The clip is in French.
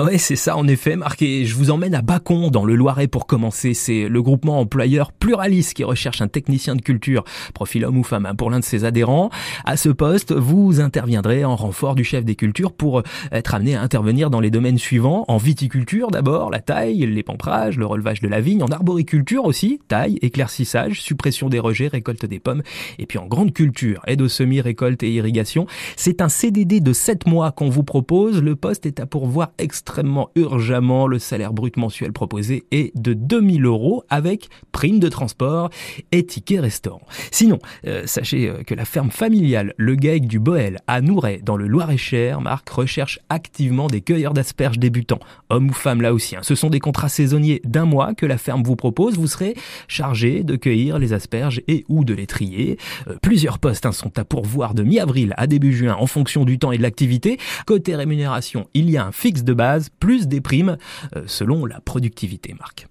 Ouais, c'est ça en effet, Marc. Je vous emmène à Bacon, dans le Loiret, pour commencer. C'est le groupement employeur Pluralis qui recherche un technicien de culture, profil homme ou femme, hein, pour l'un de ses adhérents. À ce poste, vous interviendrez en renfort du chef des cultures pour être amené à intervenir dans les domaines suivants. En viticulture d'abord, la taille, l'épampage, le relevage de la vigne. En arboriculture aussi, taille, éclaircissage, suppression des rejets, récolte des pommes. Et puis en grande culture, aide aux semis, récolte et irrigation. C'est un CDD de 7 mois qu'on vous propose. Le poste est à pourvoir urgemment. Le salaire brut mensuel proposé est de 2000 euros avec prime de transport et ticket restaurant. Sinon, euh, sachez euh, que la ferme familiale Le Gaec du Boel à Nouret dans le Loir-et-Cher, Marc, recherche activement des cueilleurs d'asperges débutants, hommes ou femmes là aussi. Hein. Ce sont des contrats saisonniers d'un mois que la ferme vous propose. Vous serez chargé de cueillir les asperges et ou de les trier. Euh, plusieurs postes hein, sont à pourvoir de mi-avril à début juin en fonction du temps et de l'activité. Côté rémunération, il y a un fixe de base plus des primes euh, selon la productivité, Marc.